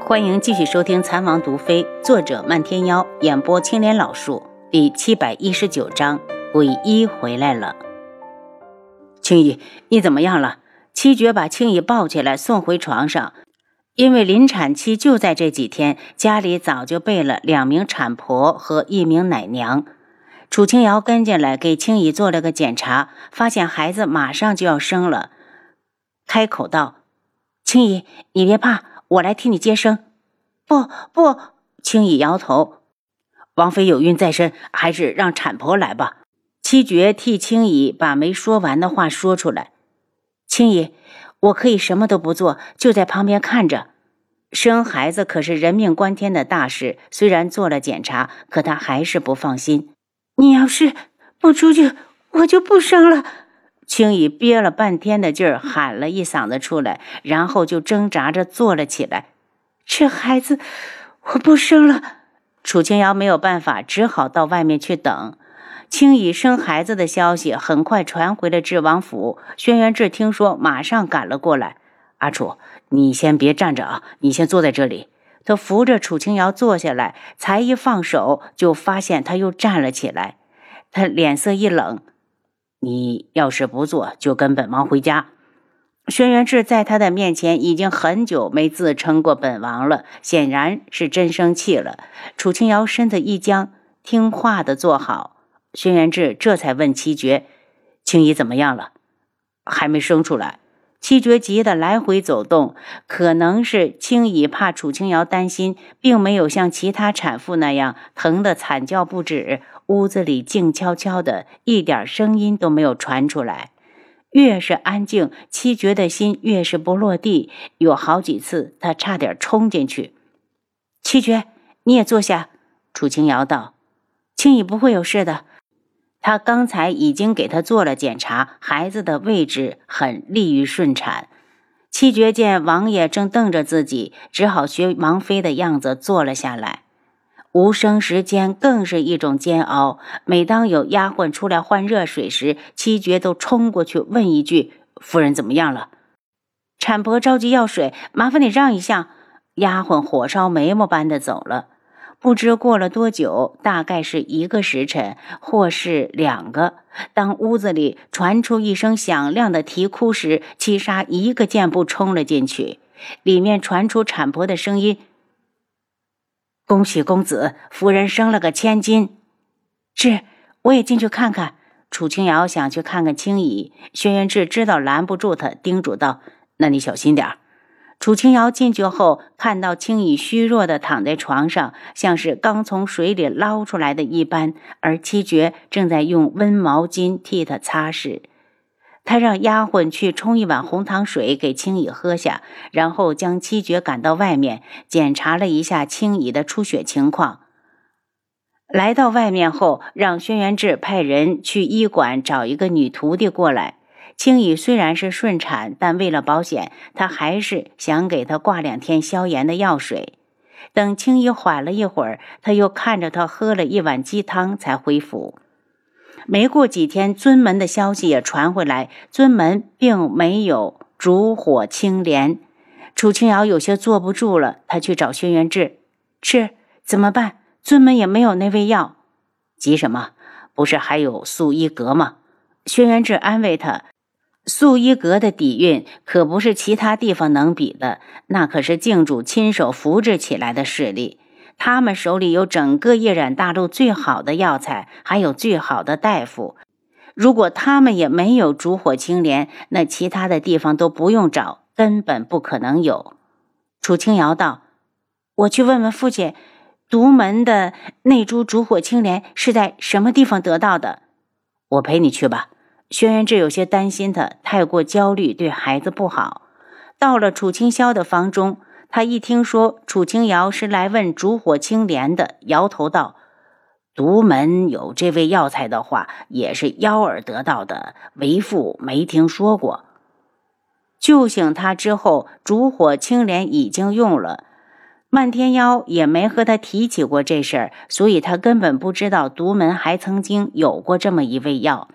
欢迎继续收听《残王毒妃》，作者漫天妖，演播青莲老树，第七百一十九章，鬼医回来了。青姨，你怎么样了？七绝把青姨抱起来送回床上，因为临产期就在这几天，家里早就备了两名产婆和一名奶娘。楚清瑶跟进来给青姨做了个检查，发现孩子马上就要生了，开口道：“青姨，你别怕，我来替你接生。”不不，青姨摇头：“王妃有孕在身，还是让产婆来吧。”七绝替青姨把没说完的话说出来：“青姨，我可以什么都不做，就在旁边看着。生孩子可是人命关天的大事，虽然做了检查，可她还是不放心。”你要是不出去，我就不生了。青姨憋了半天的劲儿，喊了一嗓子出来，然后就挣扎着坐了起来。这孩子我不生了。楚清瑶没有办法，只好到外面去等。青姨生孩子的消息很快传回了智王府，轩辕志听说，马上赶了过来。阿楚，你先别站着啊，你先坐在这里。他扶着楚清瑶坐下来，才一放手，就发现他又站了起来。他脸色一冷：“你要是不做，就跟本王回家。”轩辕志在他的面前已经很久没自称过本王了，显然是真生气了。楚清瑶身子一僵，听话的坐好。轩辕志这才问七绝：“青衣怎么样了？还没生出来？”七绝急得来回走动，可能是青姨怕楚清瑶担心，并没有像其他产妇那样疼得惨叫不止。屋子里静悄悄的，一点声音都没有传出来。越是安静，七绝的心越是不落地。有好几次，他差点冲进去。七绝，你也坐下。楚清瑶道：“青姨不会有事的。”他刚才已经给他做了检查，孩子的位置很利于顺产。七绝见王爷正瞪着自己，只好学王妃的样子坐了下来。无声时间更是一种煎熬。每当有丫鬟出来换热水时，七绝都冲过去问一句：“夫人怎么样了？”产婆着急要水，麻烦你让一下。丫鬟火烧眉毛般的走了。不知过了多久，大概是一个时辰，或是两个。当屋子里传出一声响亮的啼哭时，七杀一个箭步冲了进去。里面传出产婆的声音：“恭喜公子，夫人生了个千金。”是，我也进去看看。楚清瑶想去看看青姨，轩辕志知道拦不住他，叮嘱道：“那你小心点儿。”楚清瑶进去后，看到青羽虚弱的躺在床上，像是刚从水里捞出来的一般，而七绝正在用温毛巾替他擦拭。他让丫鬟去冲一碗红糖水给青羽喝下，然后将七绝赶到外面，检查了一下青羽的出血情况。来到外面后，让轩辕志派人去医馆找一个女徒弟过来。青羽虽然是顺产，但为了保险，他还是想给他挂两天消炎的药水。等青羽缓了一会儿，他又看着他喝了一碗鸡汤才恢复。没过几天，尊门的消息也传回来，尊门并没有烛火青莲。楚清瑶有些坐不住了，他去找轩辕志：“是怎么办？尊门也没有那味药。急什么？不是还有素衣阁吗？”轩辕志安慰他。素衣阁的底蕴可不是其他地方能比的，那可是靖主亲手扶植起来的势力。他们手里有整个夜染大陆最好的药材，还有最好的大夫。如果他们也没有烛火青莲，那其他的地方都不用找，根本不可能有。楚清瑶道：“我去问问父亲，独门的那株烛火青莲是在什么地方得到的？我陪你去吧。”轩辕志有些担心，他太过焦虑对孩子不好。到了楚清霄的房中，他一听说楚清瑶是来问烛火青莲的，摇头道：“独门有这味药材的话，也是幺儿得到的，为父没听说过。”救醒他之后，烛火青莲已经用了，漫天妖也没和他提起过这事儿，所以他根本不知道独门还曾经有过这么一味药。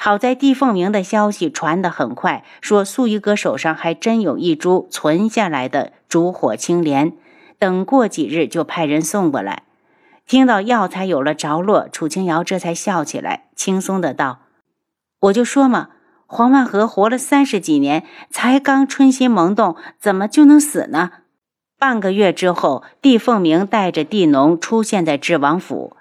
好在帝凤鸣的消息传得很快，说素衣哥手上还真有一株存下来的烛火青莲。等过几日就派人送过来。听到药材有了着落，楚清瑶这才笑起来，轻松的道：“我就说嘛，黄万和活了三十几年，才刚春心萌动，怎么就能死呢？”半个月之后，帝凤鸣带着地农出现在智王府，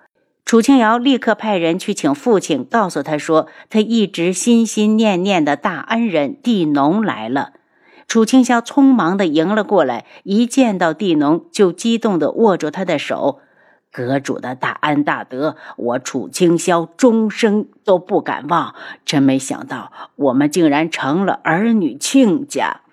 楚清瑶立刻派人去请父亲，告诉他说，他一直心心念念的大恩人地农来了。楚清霄匆忙的迎了过来，一见到地农，就激动的握住他的手。阁主的大恩大德，我楚清霄终生都不敢忘。真没想到，我们竟然成了儿女亲家。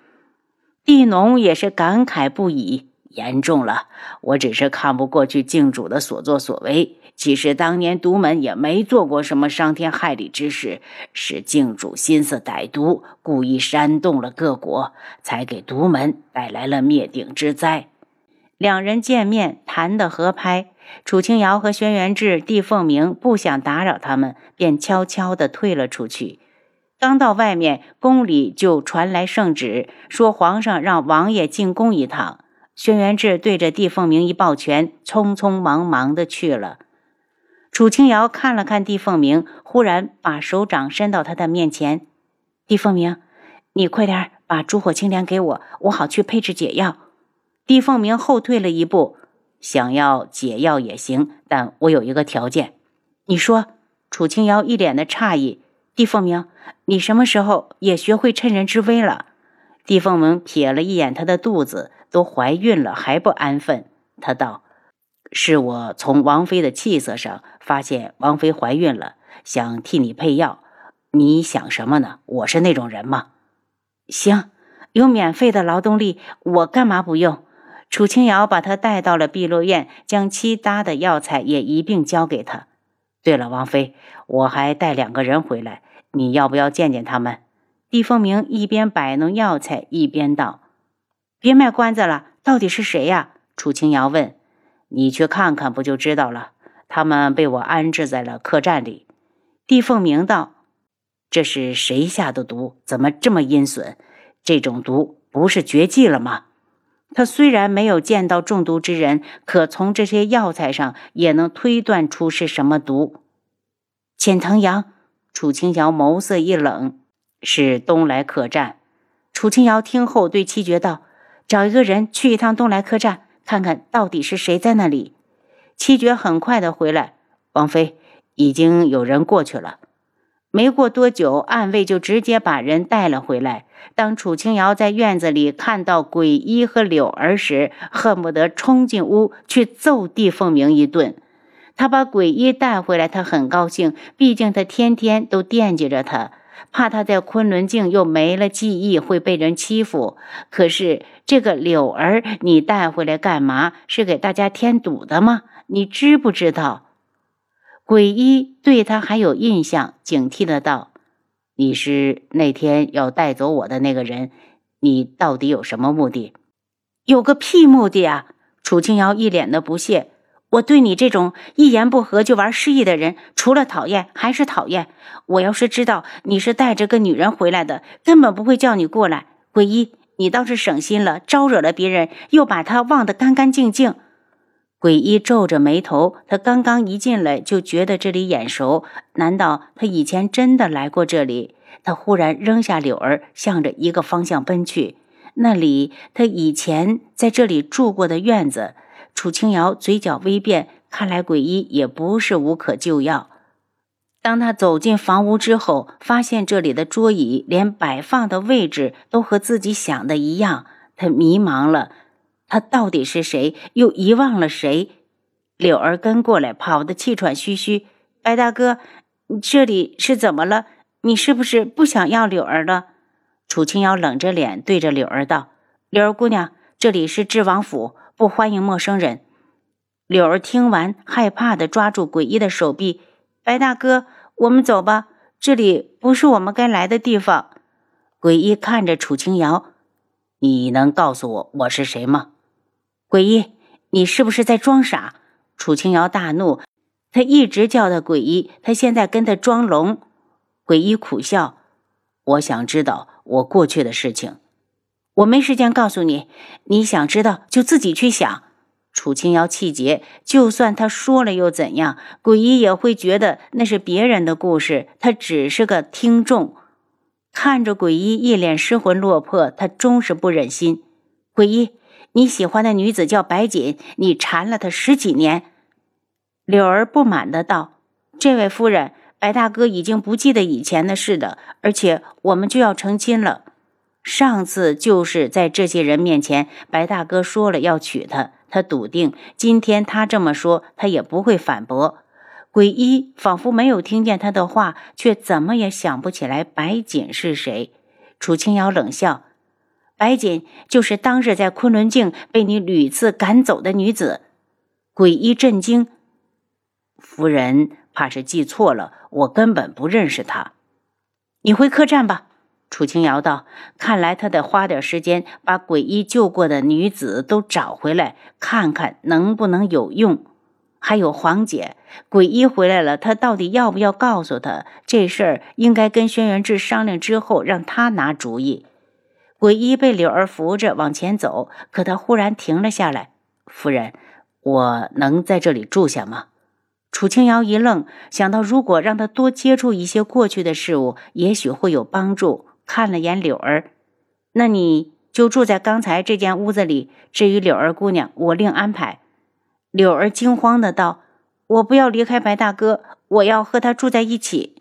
地农也是感慨不已。严重了，我只是看不过去靖主的所作所为。其实当年独门也没做过什么伤天害理之事，是靖主心思歹毒，故意煽动了各国，才给独门带来了灭顶之灾。两人见面谈得合拍。楚清瑶和轩辕志、帝凤鸣不想打扰他们，便悄悄地退了出去。刚到外面，宫里就传来圣旨，说皇上让王爷进宫一趟。轩辕志对着帝凤鸣一抱拳，匆匆忙忙的去了。楚清瑶看了看帝凤鸣，忽然把手掌伸到他的面前：“帝凤鸣，你快点把烛火青莲给我，我好去配置解药。”帝凤鸣后退了一步。想要解药也行，但我有一个条件。你说，楚清瑶一脸的诧异。帝凤鸣，你什么时候也学会趁人之危了？帝凤鸣瞥了一眼她的肚子，都怀孕了还不安分。他道：“是我从王妃的气色上发现王妃怀孕了，想替你配药。你想什么呢？我是那种人吗？行，有免费的劳动力，我干嘛不用？”楚清瑶把他带到了碧落院，将其他的药材也一并交给他。对了，王妃，我还带两个人回来，你要不要见见他们？帝凤鸣一边摆弄药材，一边道：“别卖关子了，到底是谁呀？”楚清瑶问：“你去看看，不就知道了？他们被我安置在了客栈里。”帝凤鸣道：“这是谁下的毒？怎么这么阴损？这种毒不是绝迹了吗？”他虽然没有见到中毒之人，可从这些药材上也能推断出是什么毒。浅藤阳，楚清瑶眸色一冷，是东来客栈。楚清瑶听后对七绝道：“找一个人去一趟东来客栈，看看到底是谁在那里。”七绝很快的回来，王妃已经有人过去了。没过多久，暗卫就直接把人带了回来。当楚清瑶在院子里看到鬼医和柳儿时，恨不得冲进屋去揍地凤鸣一顿。他把鬼医带回来，他很高兴，毕竟他天天都惦记着他，怕他在昆仑镜又没了记忆会被人欺负。可是这个柳儿，你带回来干嘛？是给大家添堵的吗？你知不知道？鬼医对他还有印象，警惕的道：“你是那天要带走我的那个人，你到底有什么目的？有个屁目的啊！”楚清瑶一脸的不屑：“我对你这种一言不合就玩失忆的人，除了讨厌还是讨厌。我要是知道你是带着个女人回来的，根本不会叫你过来。鬼医，你倒是省心了，招惹了别人，又把他忘得干干净净。”鬼医皱着眉头，他刚刚一进来就觉得这里眼熟，难道他以前真的来过这里？他忽然扔下柳儿，向着一个方向奔去。那里，他以前在这里住过的院子。楚清瑶嘴角微变，看来鬼医也不是无可救药。当他走进房屋之后，发现这里的桌椅连摆放的位置都和自己想的一样，他迷茫了。他到底是谁？又遗忘了谁？柳儿跟过来，跑得气喘吁吁。白大哥，这里是怎么了？你是不是不想要柳儿了？楚清瑶冷着脸对着柳儿道：“柳儿姑娘，这里是智王府，不欢迎陌生人。”柳儿听完，害怕的抓住诡异的手臂：“白大哥，我们走吧，这里不是我们该来的地方。”诡异看着楚清瑶：“你能告诉我我是谁吗？”鬼医，你是不是在装傻？楚清瑶大怒，他一直叫他鬼医，他现在跟他装聋。鬼医苦笑：“我想知道我过去的事情，我没时间告诉你。你想知道就自己去想。”楚清瑶气结，就算他说了又怎样？鬼医也会觉得那是别人的故事，他只是个听众。看着鬼医一脸失魂落魄，他终是不忍心。鬼医，你喜欢的女子叫白锦，你缠了她十几年。柳儿不满的道：“这位夫人，白大哥已经不记得以前的事了，而且我们就要成亲了。上次就是在这些人面前，白大哥说了要娶她。”他笃定，今天他这么说，他也不会反驳。鬼医仿佛没有听见他的话，却怎么也想不起来白锦是谁。楚清瑶冷笑：“白锦就是当日在昆仑镜被你屡次赶走的女子。”鬼医震惊：“夫人怕是记错了，我根本不认识她。你回客栈吧。”楚清瑶道：“看来他得花点时间把鬼医救过的女子都找回来，看看能不能有用。还有黄姐，鬼医回来了，他到底要不要告诉他这事儿？应该跟轩辕志商量之后，让他拿主意。”鬼医被柳儿扶着往前走，可他忽然停了下来：“夫人，我能在这里住下吗？”楚清瑶一愣，想到如果让他多接触一些过去的事物，也许会有帮助。看了眼柳儿，那你就住在刚才这间屋子里。至于柳儿姑娘，我另安排。柳儿惊慌的道：“我不要离开白大哥，我要和他住在一起。”